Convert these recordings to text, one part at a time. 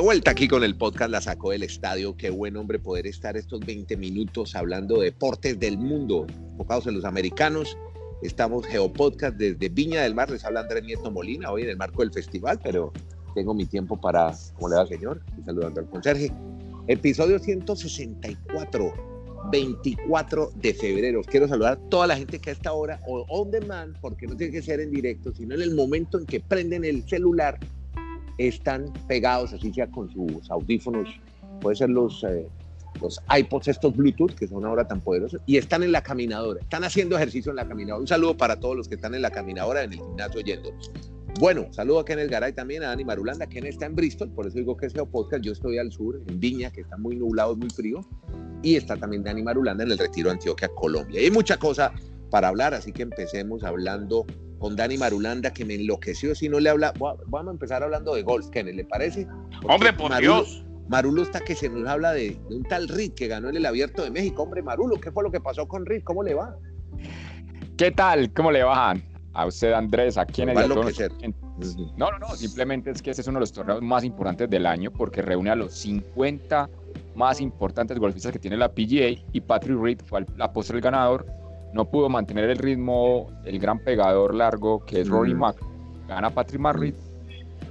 vuelta aquí con el podcast La Sacó del Estadio. Qué buen hombre poder estar estos 20 minutos hablando de deportes del mundo, enfocados en los americanos. Estamos Geopodcast desde Viña del Mar. Les habla Andrés Nieto Molina hoy en el marco del festival, pero tengo mi tiempo para, ¿cómo le va, señor? Y saludando al conserje. Episodio 164. 24 de febrero. Quiero saludar a toda la gente que a esta hora, o on demand, porque no tiene que ser en directo, sino en el momento en que prenden el celular están pegados, así sea con sus audífonos, puede ser los, eh, los iPods estos Bluetooth, que son ahora tan poderosos, y están en la caminadora, están haciendo ejercicio en la caminadora. Un saludo para todos los que están en la caminadora, en el gimnasio oyéndonos. Bueno, saludo a Kenneth Garay también, a Dani Marulanda. Kenneth está en Bristol, por eso digo que es podcast. Yo estoy al sur, en Viña, que está muy nublado, muy frío. Y está también Dani Marulanda en el Retiro Antioquia, Colombia. Y hay mucha cosa para hablar, así que empecemos hablando con Dani Marulanda, que me enloqueció. Si no le habla, vamos a empezar hablando de golf, Kenneth, ¿le parece? hombre, por Dios. Marulo está que se nos habla de, un tal Reed que ganó en el Abierto de México. Hombre, Marulo, ¿qué fue lo que pasó con Reed? ¿Cómo le va? ¿Qué tal? ¿Cómo le va a usted, Andrés? ¿A quién es No, no, no, simplemente es que este es uno de los torneos más importantes del año porque reúne a los 50 más importantes golfistas que tiene la PGA y Patrick Reed fue la postre el ganador no pudo mantener el ritmo el gran pegador largo que es Rory mm. Mac. Gana Patrick Marriott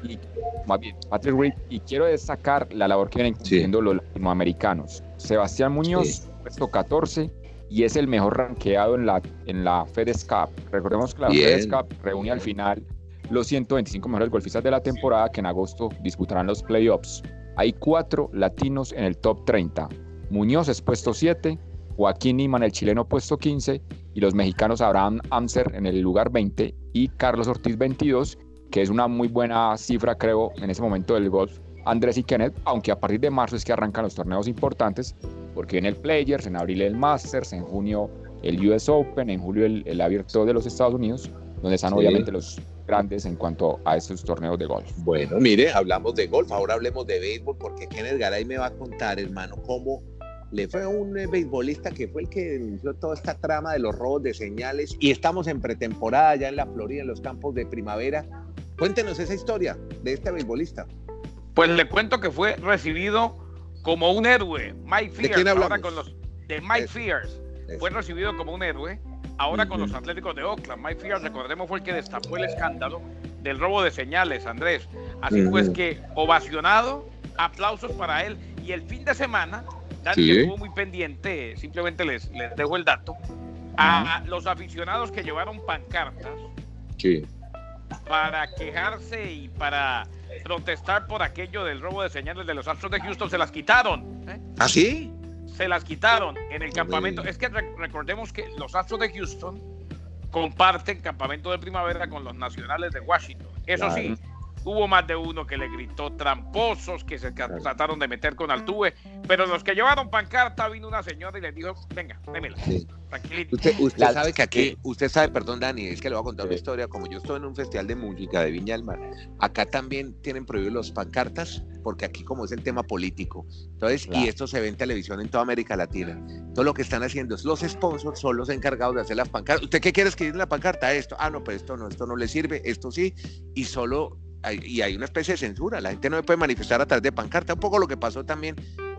y más bien Patrick Reed y quiero destacar la labor que vienen cumpliendo los latinoamericanos. Sebastián Muñoz, puesto 14 y es el mejor ranqueado en la, en la FedEx Cup. Recordemos que la FedEx Cup reúne al final los 125 mejores golfistas de la temporada que en agosto disputarán los playoffs. Hay cuatro latinos en el top 30. Muñoz es puesto 7, Joaquín Niman, el chileno, puesto 15, y los mexicanos Abraham Amser en el lugar 20 y Carlos Ortiz 22, que es una muy buena cifra, creo, en ese momento del golf. Andrés y Kenneth, aunque a partir de marzo es que arrancan los torneos importantes, porque en el Players, en abril el Masters, en junio el US Open, en julio el, Abierto de los Estados Unidos, donde están obviamente los grandes en cuanto a estos torneos de golf. Bueno, mire, hablamos de golf, ahora hablemos de béisbol, porque Kenneth Garay me va a contar, hermano, cómo le fue un eh, beisbolista que fue el que denunció toda esta trama de los robos de señales y estamos en pretemporada ya en la Florida, en los campos de primavera. Cuéntenos esa historia de este beisbolista. Pues le cuento que fue recibido como un héroe, Mike Fears, ¿De ahora con los de Mike Fears. Fue recibido como un héroe ahora con los Atléticos de Oakland. Mike Fears, recordemos, fue el que destapó el escándalo del robo de señales, Andrés. Así pues que ovacionado, aplausos para él y el fin de semana Dani estuvo muy pendiente, simplemente les, les dejo el dato, a los aficionados que llevaron pancartas para quejarse y para protestar por aquello del robo de señales de los Astros de Houston, se las quitaron. ¿eh? ¿Ah, sí? Se las quitaron en el campamento. Es que recordemos que los Astros de Houston comparten campamento de primavera con los nacionales de Washington. Eso sí, Hubo más de uno que le gritó tramposos, que se trataron de meter con Altuve, pero los que llevaron pancarta vino una señora y les dijo, venga, démela, tranquilito. Usted, sabe que aquí, usted sabe, perdón Dani, es que le voy a contar una historia, como yo estoy en un festival de música de Viña del Mar, acá también tienen prohibidos los pancartas, porque aquí como es el tema político, entonces, y esto se ve en televisión en toda América Latina, todo lo que están haciendo es los sponsors son los encargados de hacer las pancartas. ¿Usted qué quiere escribir en la pancarta? Esto, ah, no, pero esto no, esto no le sirve, esto sí, y solo y hay una especie de censura, la gente no puede manifestar a través de pancarta, un poco lo que pasó también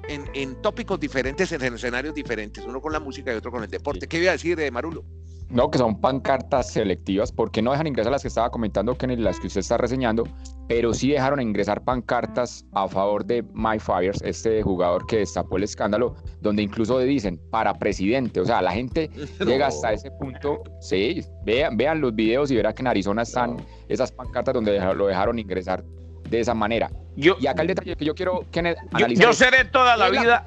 en, en, tópicos diferentes, en escenarios diferentes, uno con la música y otro con el deporte. ¿Qué iba a decir de Marulo? No, que son pancartas selectivas, porque no dejan ingresar las que estaba comentando, que las que usted está reseñando, pero sí dejaron ingresar pancartas a favor de My Fires, este jugador que destapó el escándalo, donde incluso dicen para presidente, o sea, la gente llega hasta ese punto, sí, vean, vean los videos y verán que en Arizona están esas pancartas donde lo dejaron ingresar de esa manera. Yo, y acá el detalle que yo quiero que yo, seré toda la vida,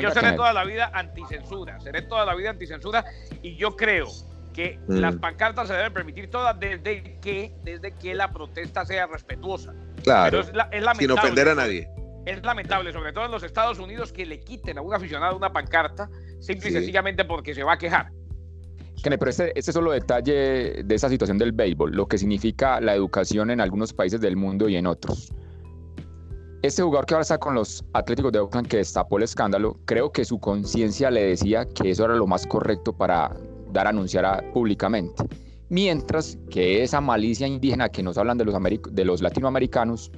yo seré toda la vida anticensura, seré toda la vida anticensura y yo creo que mm. las pancartas se deben permitir todas desde que, desde que la protesta sea respetuosa. Claro. sin ofender a nadie. Es lamentable, sobre todo en los Estados Unidos, que le quiten a un aficionado una pancarta simple y sencillamente porque se va a quejar. Pero este, este es solo detalle de esa situación del béisbol, lo que significa la educación en algunos países del mundo y en otros. Este jugador que ahora está con los Atléticos de Oakland que destapó el escándalo, creo que su conciencia le decía que eso era lo más correcto para dar a anunciar públicamente. Mientras que esa malicia indígena que nos hablan de los, de los latinoamericanos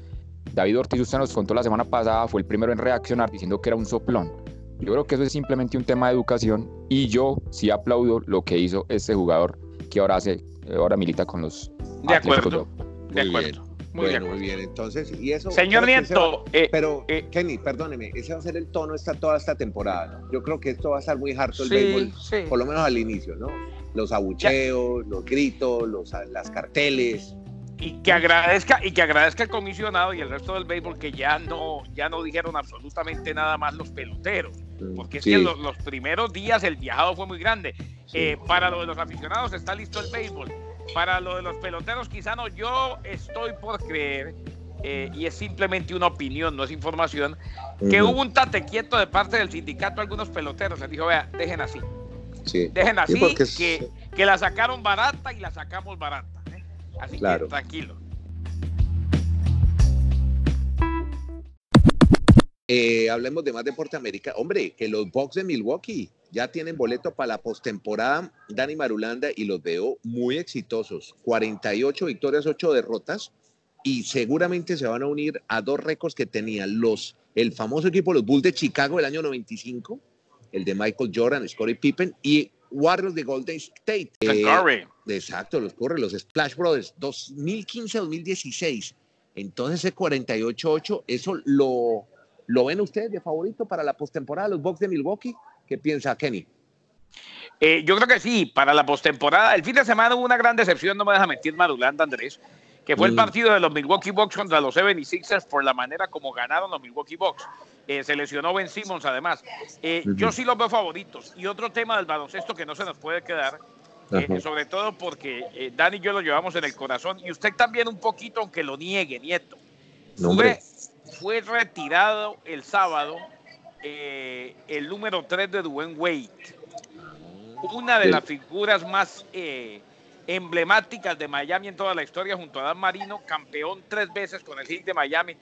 David Ortiz, usted nos contó la semana pasada, fue el primero en reaccionar diciendo que era un soplón. Yo creo que eso es simplemente un tema de educación y yo sí aplaudo lo que hizo este jugador que ahora hace, ahora milita con los. De acuerdo. De acuerdo. Muy bueno, bien. muy bien. Entonces, y eso. Señor Nieto. Eh, pero, eh, Kenny, perdóneme, ese va a ser el tono esta, toda esta temporada. Yo creo que esto va a estar muy harto el béisbol, por lo menos al inicio, ¿no? Los abucheos, los gritos, los, las carteles y que agradezca y que agradezca el comisionado y el resto del béisbol que ya no ya no dijeron absolutamente nada más los peloteros mm, porque es que los, los, primeros días el viajado fue muy grande eh, para lo de los aficionados está listo el béisbol para lo de los peloteros quizá no yo estoy por creer eh, y es simplemente una opinión no es información que hubo un tate quieto de parte del sindicato a algunos peloteros. Les dijo vea dejen así. Dejen así que, que la sacaron barata y la sacamos barata Así que tranquilo. Eh, hablemos de más deporte América. Hombre, que los Bucks de Milwaukee ya tienen boleto para la postemporada. Dani Marulanda y los veo muy exitosos. 48 victorias, 8 derrotas. Y seguramente se van a unir a dos récords que tenían los, el famoso equipo, los Bulls de Chicago del año 95, el de Michael Jordan, Scottie Pippen, y Warriors de Golden State. Eh, exacto, los corre, los Splash Brothers, 2015-2016. Entonces ese 48-8, ¿eso lo, lo ven ustedes de favorito para la postemporada, los Bucks de Milwaukee? ¿Qué piensa Kenny? Eh, yo creo que sí, para la postemporada. El fin de semana hubo una gran decepción, no me deja mentir Marulanda, Andrés, que fue el mm. partido de los Milwaukee Bucks contra los 76ers por la manera como ganaron los Milwaukee Bucks. Eh, se lesionó Ben Simmons además. Eh, yo sí los veo favoritos. Y otro tema del baloncesto que no se nos puede quedar, sobre todo porque Dani y yo lo llevamos en el corazón y usted también un poquito, aunque lo niegue, Nieto. fue, fue, retirado el sábado el número 3 de Dwayne Wade. Una de las figuras más emblemáticas de Miami en toda la historia, junto a Dan Marino, campeón tres veces con el Heat de Miami.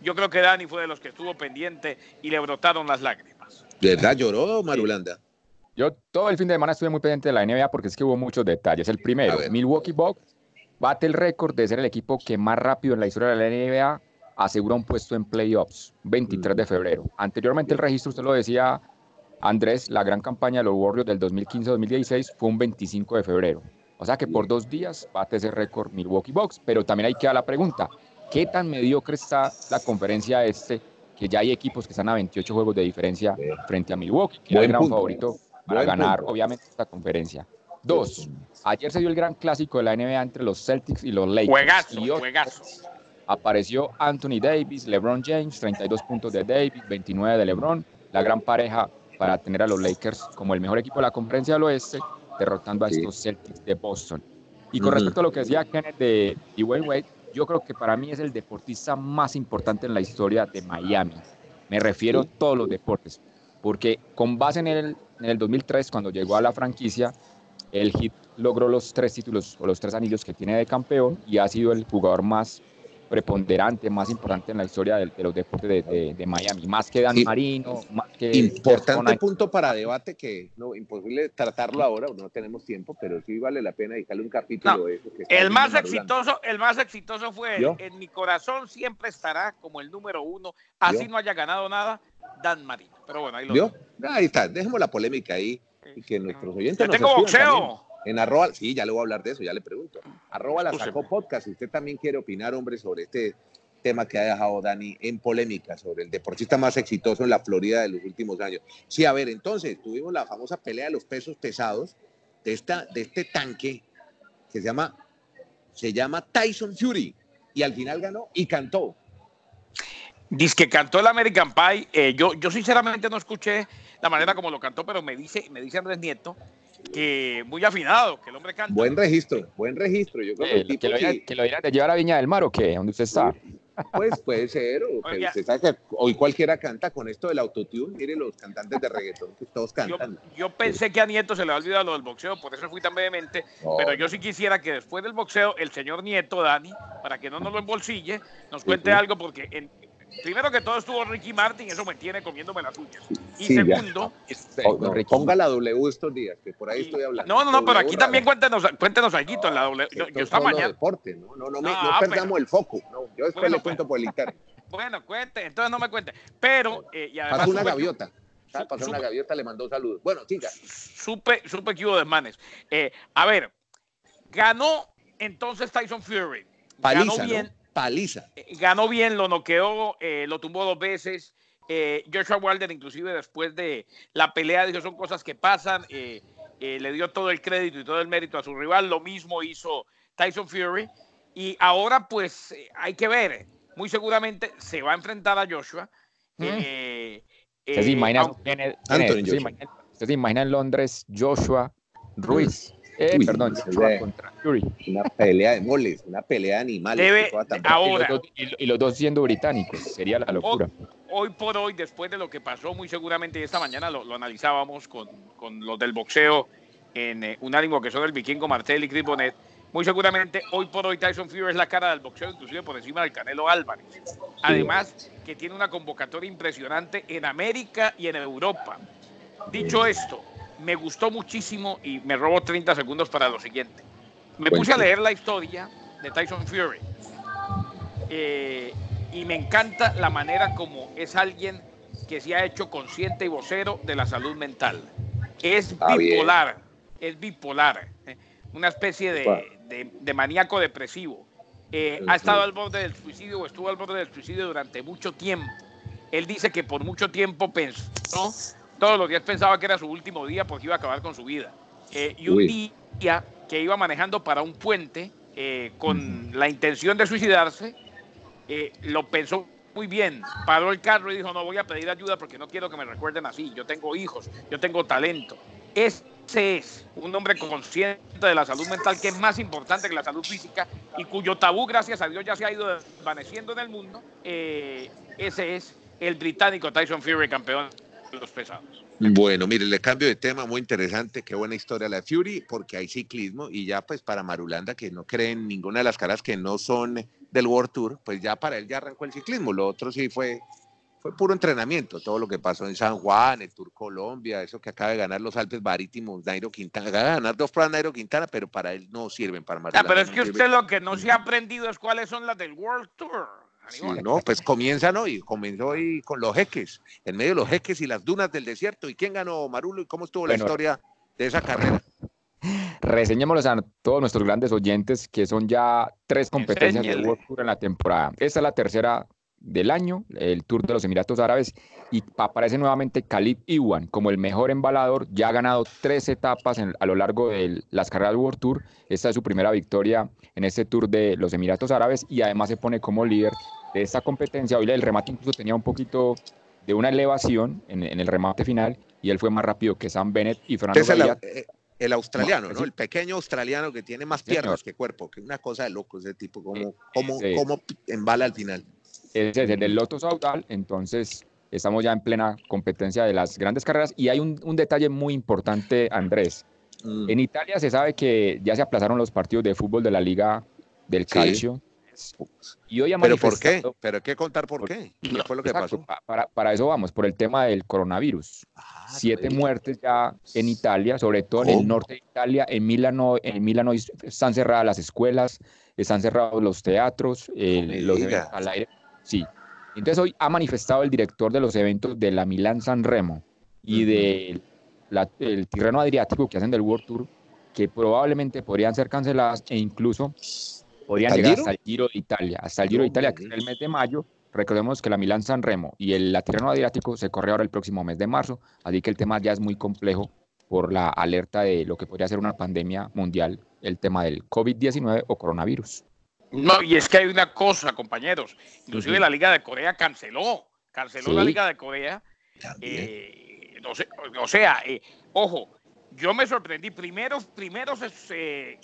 Yo creo que Dani fue de los que estuvo pendiente y le brotaron las lágrimas. ¿De verdad lloró Marulanda? Yo todo el fin de semana estuve muy pendiente de la NBA porque es que hubo muchos detalles. El primero, Milwaukee Bucks bate el récord de ser el equipo que más rápido en la historia de la NBA asegura un puesto en playoffs, 23 de febrero. Anteriormente el registro, usted lo decía, Andrés, la gran campaña de los Warriors del 2015-2016 fue un 25 de febrero. O sea que por dos días bate ese récord Milwaukee Bucks, pero también hay que dar la pregunta, ¿qué tan mediocre está la conferencia este? Que ya hay equipos que están a 28 juegos de diferencia frente a Milwaukee, que es el gran favorito para ganar, obviamente, esta conferencia. Dos, ayer se dio el gran clásico de la NBA entre los Celtics y los Lakers. Juegazo, y juegazo. Apareció Anthony Davis, LeBron James, 32 puntos de Davis, 29 de LeBron, la gran pareja para tener a los Lakers como el mejor equipo de la conferencia del oeste derrotando a estos Celtics de Boston. Y con respecto a lo que decía Kenneth de Dwayne Wade, yo creo que para mí es el deportista más importante en la historia de Miami. Me refiero a todos los deportes, porque con base en el, en el 2003, cuando llegó a la franquicia, el Heat logró los tres títulos o los tres anillos que tiene de campeón y ha sido el jugador más preponderante, más importante en la historia de, los deportes de, Miami, más que Dan Marino, más que... Importante punto para debate que no imposible tratarlo ahora, no tenemos tiempo, pero sí vale la pena dedicarle un capítulo de eso. el más exitoso, el más exitoso fue en mi corazón siempre estará como el número uno, así no haya ganado nada, Dan Marino. Pero bueno, ahí lo Ahí está, dejemos la polémica ahí y que nuestros oyentes. Yo tengo boxeo. En arroba, sí, ya le voy a hablar de eso, ya le pregunto. Arroba la sacó podcast. Si usted también quiere opinar, hombre, sobre este tema que ha dejado Dani en polémica sobre el deportista más exitoso en la Florida de los últimos años. Sí, a ver, entonces tuvimos la famosa pelea de los pesos pesados de, esta, de este tanque que se llama, se llama Tyson Fury y al final ganó y cantó. Dice que cantó el American Pie. Eh, yo, yo sinceramente no escuché la manera como lo cantó, pero me dice, me dice Andrés Nieto que muy afinado, que el hombre canta. Buen registro, buen registro. Yo creo que, que, lo, dirán de llevar a Viña del Mar o qué, ¿dónde usted está? Pues puede ser, o usted sabe que hoy cualquiera canta con esto del autotune, mire los cantantes de reggaetón que todos cantan. Yo, pensé que a Nieto se le ha olvidado lo del boxeo, por eso fui tan vehemente, pero yo sí quisiera que después del boxeo el señor Nieto, Dani, para que no nos lo embolsille, nos cuente algo, porque en, primero que todo estuvo Ricky Martin, eso me tiene comiéndome las uñas. Y segundo, este, ponga la W estos días, que por ahí estoy hablando. No, no, no, pero aquí también cuéntenos, cuéntenos algo en la W. Yo, yo mañana. Deporte, ¿no? No, no, no, perdamos el foco. No, yo después le cuento por el internet. bueno, cuente, entonces no me cuente. Pero, eh, y además. Pasó una gaviota. Pasó una gaviota, le mandó saludos. Bueno, siga. Supe, supe que hubo desmanes. Eh, a ver, ganó entonces Tyson Fury. Paliza, ganó bien. Paliza. Eh, ganó bien, lo noqueó, eh, lo tumbó dos veces. Eh, Joshua Wilder, inclusive después de la pelea, dijo son cosas que pasan. le dio todo el crédito y todo el mérito a su rival. Lo mismo hizo Tyson Fury. Y ahora, pues, hay que ver. Muy seguramente se va a enfrentar a Joshua. ¿Usted, se imagina, ¿Usted se imagina en Londres Joshua Ruiz? Eh, perdón, contra Fury. Una pelea de moles, una pelea de animales. ahora. Y los, dos, siendo británicos, sería la locura. Hoy, por hoy, después de lo que pasó, muy seguramente esta mañana lo, analizábamos con, con, los del boxeo en eh, un ánimo que son el vikingo Martel y Chris Bonnet. Muy seguramente hoy por hoy Tyson Fury es la cara del boxeo, inclusive por encima del Canelo Álvarez. Además, que tiene una convocatoria impresionante en América y en Europa. Dicho esto, me gustó muchísimo y me robó 30 segundos para lo siguiente. Me puse a leer la historia de Tyson Fury eh, y me encanta la manera como es alguien que se ha hecho consciente y vocero de la salud mental. Es bipolar, es bipolar, eh, una especie de, maníaco depresivo. Eh, ha estado al borde del suicidio o estuvo al borde del suicidio durante mucho tiempo. Él dice que por mucho tiempo pensó todos los días pensaba que era su último día porque iba a acabar con su vida. Eh, y un día que iba manejando para un puente eh, con la intención de suicidarse, eh, lo pensó muy bien, paró el carro y dijo, no voy a pedir ayuda porque no quiero que me recuerden así, yo tengo hijos, yo tengo talento. Ese es un hombre consciente de la salud mental que es más importante que la salud física y cuyo tabú, gracias a Dios, ya se ha ido desvaneciendo en el mundo. ese es el británico Tyson Fury, campeón los pesados. Bueno, mire, le cambio de tema, muy interesante, qué buena historia la de Fury, porque hay ciclismo y ya pues para Marulanda, que no creen ninguna de las caras que no son del World Tour, pues ya para él ya arrancó el ciclismo, lo otro sí fue, fue puro entrenamiento, todo lo que pasó en San Juan, el Tour Colombia, eso que acaba de ganar los Alpes Marítimos, Nairo Quintana, acaba de ganar dos pruebas Nairo Quintana, pero para él no sirven para Marulanda. pero es que usted lo que no se ha aprendido es cuáles son las del World Tour no, pues comienzan hoy, comenzó hoy con los jeques, en medio de los jeques y las dunas del desierto. ¿Y quién ganó, Marulo? ¿Y cómo estuvo la historia de esa carrera? Reseñémoslos a todos nuestros grandes oyentes, que son ya tres competencias de World Tour en la temporada. Esta es la tercera del año, el Tour de los Emiratos Árabes, y aparece nuevamente Khalid Iwan como el mejor embalador, ya ha ganado tres etapas a lo largo de las carreras World Tour, esta es su primera victoria en este Tour de los Emiratos Árabes y además se pone como líder de esta competencia, hoy el remate incluso tenía un poquito de una elevación en, el remate final y él fue más rápido que Sam Bennett y Fernando el, eh, el, australiano, ¿no? El pequeño australiano que tiene más piernas que cuerpo, que una cosa de loco ese tipo, como, como, como embala al final es el del Loto Saudal, entonces estamos ya en plena competencia de las grandes carreras y hay un, detalle muy importante, Andrés. Mm. En Italia se sabe que ya se aplazaron los partidos de fútbol de la Liga del Calcio. Y hoy ¿Pero por qué? ¿Pero hay que contar por, qué? ¿Qué fue lo que pasó? Para, eso vamos, por el tema del coronavirus. Ah, Siete muertes ya en Italia, sobre todo en el norte de Italia. En Milano, en Milano están cerradas las escuelas, están cerrados los teatros, los al aire Sí. Entonces hoy ha manifestado el director de los eventos de la Milán San Remo y del de Tirreno Adriático que hacen del World Tour que probablemente podrían ser canceladas e incluso podrían llegar hasta el Giro de Italia, hasta el Giro de Italia que es el mes de mayo. Recordemos que la Milán San Remo y el Tirreno Adriático se corre ahora el próximo mes de marzo, así que el tema ya es muy complejo por la alerta de lo que podría ser una pandemia mundial, el tema del COVID-19 o coronavirus. No, y es que hay una cosa, compañeros. Inclusive la Liga de Corea canceló, canceló la Liga de Corea. Eh, o sea, eh, ojo, yo me sorprendí. Primero, primero se,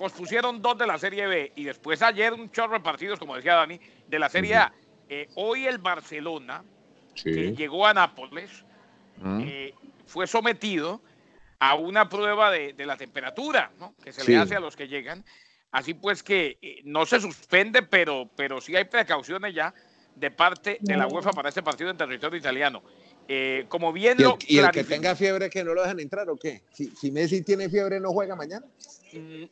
pospusieron dos de la Serie B y después ayer un chorro de partidos, como decía Dani, de la Serie A. Eh, hoy el Barcelona, que llegó a Nápoles, fue sometido a una prueba de, la temperatura ¿no? que se le hace a los que llegan Así pues que eh, no se suspende, pero, pero sí hay precauciones ya de parte de la UEFA para este partido en territorio italiano. Eh, como bien ¿Y el, ¿Y el que tenga fiebre que no lo dejan entrar o qué? Si, si Messi tiene fiebre, ¿no juega mañana? Mm,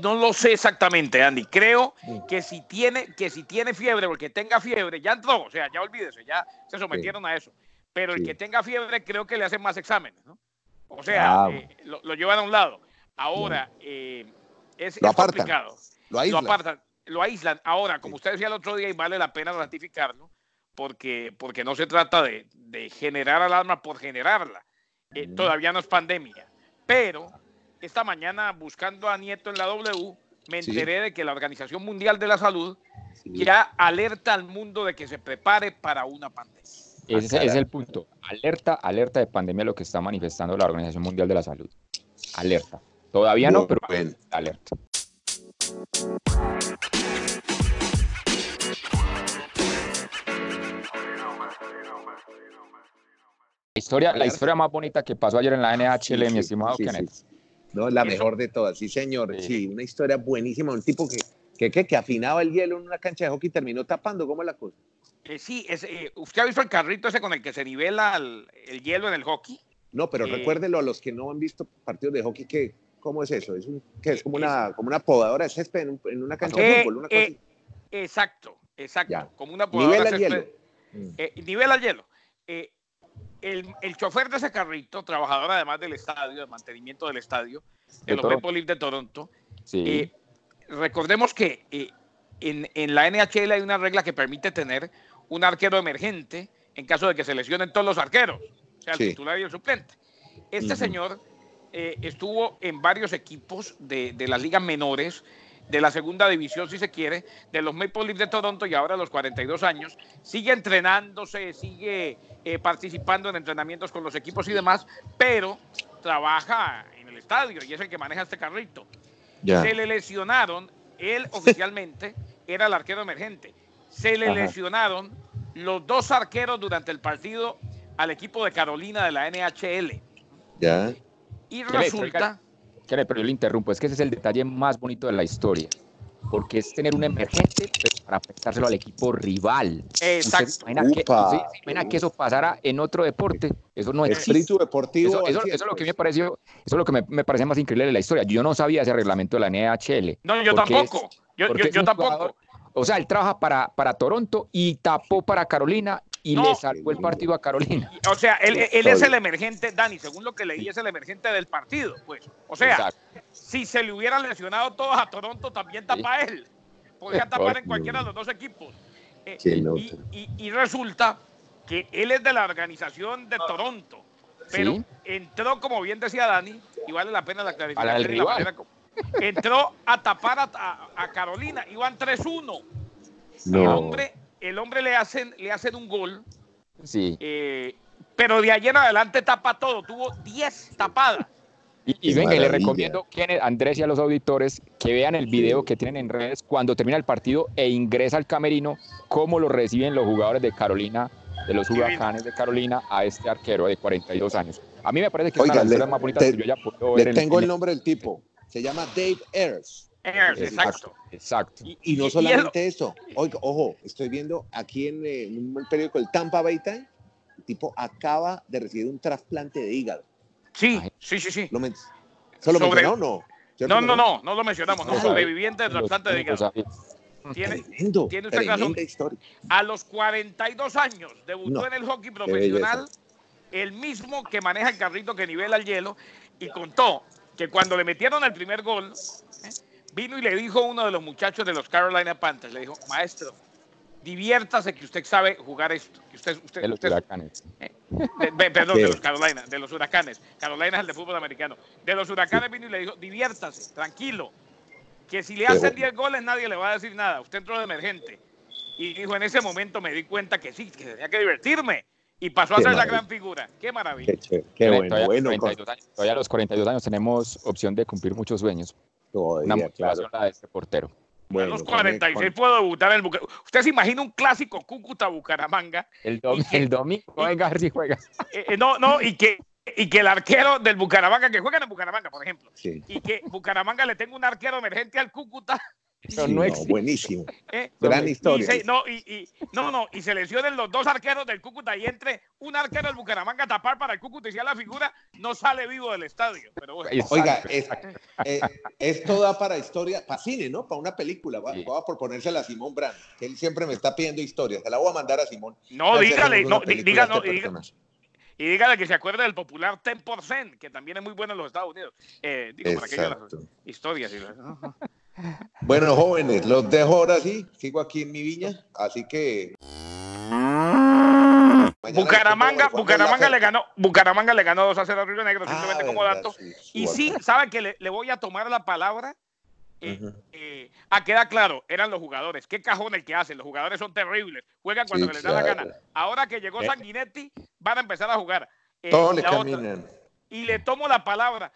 no lo sé exactamente, Andy. Creo que si tiene que si tiene fiebre o el que tenga fiebre, ya entró, o sea, ya olvídese, ya se sometieron a eso. Pero el que tenga fiebre, creo que le hacen más exámenes, ¿no? O sea, ah, eh, lo, llevan a un lado. Ahora, eh, es, complicado. Lo aíslan. Lo apartan, lo aíslan. Ahora, como usted decía el otro día, y vale la pena ratificarlo, porque, porque no se trata de, generar alarma por generarla. Eh, todavía no es pandemia. Pero esta mañana, buscando a Nieto en la W, me enteré de que la Organización Mundial de la Salud ya alerta al mundo de que se prepare para una pandemia. Ese, es el punto. Alerta, alerta de pandemia lo que está manifestando la Organización Mundial de la Salud. Alerta. Todavía no, pero alerta. Historia, la historia más bonita que pasó ayer en la NHL, mi estimado Kenneth. No, la mejor de todas, sí, señor. Sí, una historia buenísima. Un tipo que, que, que, que afinaba el hielo en una cancha de hockey y terminó tapando. ¿Cómo es la cosa? Eh, sí, es, eh, ¿usted ha visto el carrito ese con el que se nivela el, hielo en el hockey? No, pero eh, recuérdelo a los que no han visto partidos de hockey, que, ¿cómo es eso? Es, es como, una, como una podadora de césped en, una cancha de fútbol. Una cosa exacto, exacto. Como una podadora nivela de césped. nivela el hielo. El, el, chofer de ese carrito, trabajador además del estadio, de mantenimiento del estadio, de, los Maple Leafs de Toronto, recordemos que en, en, la NHL hay una regla que permite tener un arquero emergente en caso de que se lesionen todos los arqueros, o sea, el titular y el suplente. Este señor eh, estuvo en varios equipos de, de, las ligas menores, de la segunda división, si se quiere, de los Maple Leafs de Toronto y ahora a los 42 años, sigue entrenándose, sigue eh, participando en entrenamientos con los equipos y demás, pero trabaja en el estadio y es el que maneja este carrito. Se le lesionaron, él oficialmente era el arquero emergente. Se le lesionaron los dos arqueros durante el partido al equipo de Carolina de la NHL. Ya. Y resulta. Pero yo le interrumpo, es que ese es el detalle más bonito de la historia. Porque es tener un emergente para prestárselo al equipo rival. Exacto. imagina, que, eso pasara en otro deporte. Eso no es espíritu deportivo. Eso, es lo que me pareció, eso es lo que me, parece más increíble de la historia. Yo no sabía ese reglamento de la NHL. No, yo tampoco. yo, tampoco. O sea, él trabaja para, para Toronto y tapó para Carolina y le sacó el partido a Carolina. O sea, él, es el emergente, Dani, según lo que leí, es el emergente del partido, pues. O sea, si se le hubieran lesionado todos a Toronto, también tapa él. Podría tapar en cualquiera de los dos equipos. Eh, y, resulta que él es de la organización de Toronto, pero entró, como bien decía Dani, y vale la pena la clarificación entró a tapar a, Carolina, iban 3-1. El, hombre, el hombre le hacen, le hacen un gol. Sí. Eh, pero de ayer en adelante tapa todo, tuvo 10 tapadas. Y, venga, le recomiendo a Andrés y a los auditores que vean el video que tienen en redes cuando termina el partido e ingresa al camerino, cómo lo reciben los jugadores de Carolina, de los huracanes de Carolina, a este arquero de 42 años. A mí me parece que es una de las más bonitas que yo ya puedo ver. Le tengo el nombre del tipo. Se llama Dave Ayers. Ayers, exacto. Exacto. Y, no solamente eso. Oiga, ojo, estoy viendo aquí en, un periódico, el Tampa Bay Times, el tipo acaba de recibir un trasplante de hígado. Sí, sí, sí, sí. ¿Lo ¿Se lo mencionó o no? No, no, no, no lo mencionamos. No, sobreviviente de trasplante de hígado. Tiene, tiene usted razón. Historia. A los 42 años debutó en el hockey profesional, el mismo que maneja el carrito que nivela el hielo, y contó que cuando le metieron el primer gol, ¿eh? Vino y le dijo a uno de los muchachos de los Carolina Panthers, le dijo, maestro, diviértase que usted sabe jugar esto. Que usted, usted, de los huracanes. ¿eh? perdón, de los Carolina, de los huracanes. Carolina es el de fútbol americano. De los huracanes vino y le dijo, diviértase, tranquilo, que si le hacen 10 goles nadie le va a decir nada, usted entró de emergente. Y dijo, en ese momento me di cuenta que sí, que tenía que divertirme y pasó a ser la gran figura. Qué maravilla. Qué, bueno. Todavía, bueno todavía a los 42 años tenemos opción de cumplir muchos sueños. Todavía, Una claro. la de este portero. Bueno, a los 46 puedo debutar en el Bucaramanga. Usted se imagina un clásico Cúcuta-Bucaramanga. El, el domingo, venga, si juega. Eh, eh, no, no, y que, y que el arquero del Bucaramanga, que juega en Bucaramanga, por ejemplo, y que Bucaramanga le tenga un arquero emergente al Cúcuta no, buenísimo. Eh, Gran historia. no, y, no, no, y se lesionen los dos arqueros del Cúcuta y entre un arquero del Bucaramanga a tapar para el Cúcuta y sea la figura, no sale vivo del estadio. Pero Oiga, eh, esto da para historia, para cine, ¿no? Para una película. Voy, a proponérsela a Simón Brand, que él siempre me está pidiendo historias. Se la voy a mandar a Simón. No, dígale, no, dígale, y dígale que se acuerde del popular 10%, que también es muy bueno en los Estados Unidos. Eh, digo, para aquellas historias. Bueno, jóvenes, los dejo ahora sí. Sigo aquí en mi viña, así que. Bucaramanga, Bucaramanga le ganó, Bucaramanga le ganó 2 a 0 a Río Negro, simplemente ah, como dato. y sí, ¿saben que le, voy a tomar la palabra? Eh, eh, a queda claro, eran los jugadores. ¿Qué cajones que hacen? Los jugadores son terribles. Juegan cuando les da la gana. Ahora que llegó eh. Sanguinetti, van a empezar a jugar. Todos le caminan. y le tomo la palabra.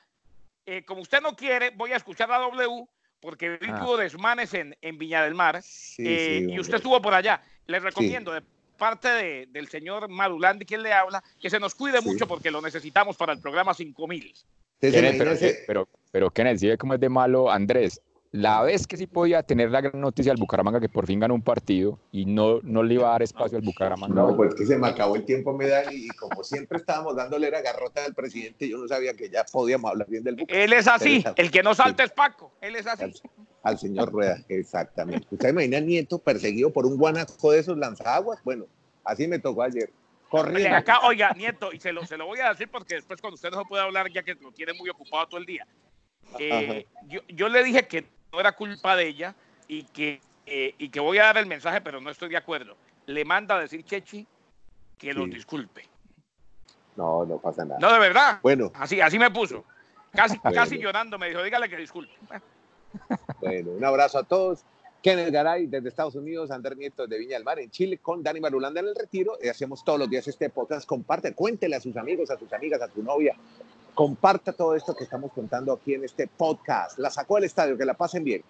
como usted no quiere, voy a escuchar a W porque vi ah. desmanes en, en, Viña del Mar eh, y usted estuvo por allá. Le recomiendo de parte de, del señor Madulandi, quien le habla, que se nos cuide mucho porque lo necesitamos para el programa 5000. Pero, pero, pero, Kenneth, cómo es de malo Andrés? La vez que sí podía tener la gran noticia al Bucaramanga que por fin ganó un partido y no, no le iba a dar espacio al Bucaramanga. No, pues que se me acabó el tiempo, me da, y como siempre estábamos dándole la garrota al presidente, yo no sabía que ya podíamos hablar bien del Bucaramanga. Él es así, el que no salta es Paco, él es así. Al, señor Rueda, exactamente. ¿Usted imagina al nieto perseguido por un guanaco de esos lanzaguas? Bueno, así me tocó ayer. Corriendo. Acá, oiga, nieto, y se lo, se lo voy a decir porque después cuando usted no se puede hablar, ya que lo tiene muy ocupado todo el día. Eh, yo, yo le dije que era culpa de ella y que, eh, y que voy a dar el mensaje, pero no estoy de acuerdo. Le manda a decir Chechi que lo disculpe. No, no pasa nada. No, de verdad. Bueno. Así, así me puso. Casi, casi llorando me dijo, dígale que disculpe. Bueno, un abrazo a todos. Kenneth Garay desde Estados Unidos, Ander Nieto de Viña del Mar en Chile, con Dani Marulanda en el retiro. Y hacemos todos los días este podcast. Comparte, cuéntele a sus amigos, a sus amigas, a tu novia, comparta todo esto que estamos contando aquí en este podcast. La sacó del estadio, que la pasen bien.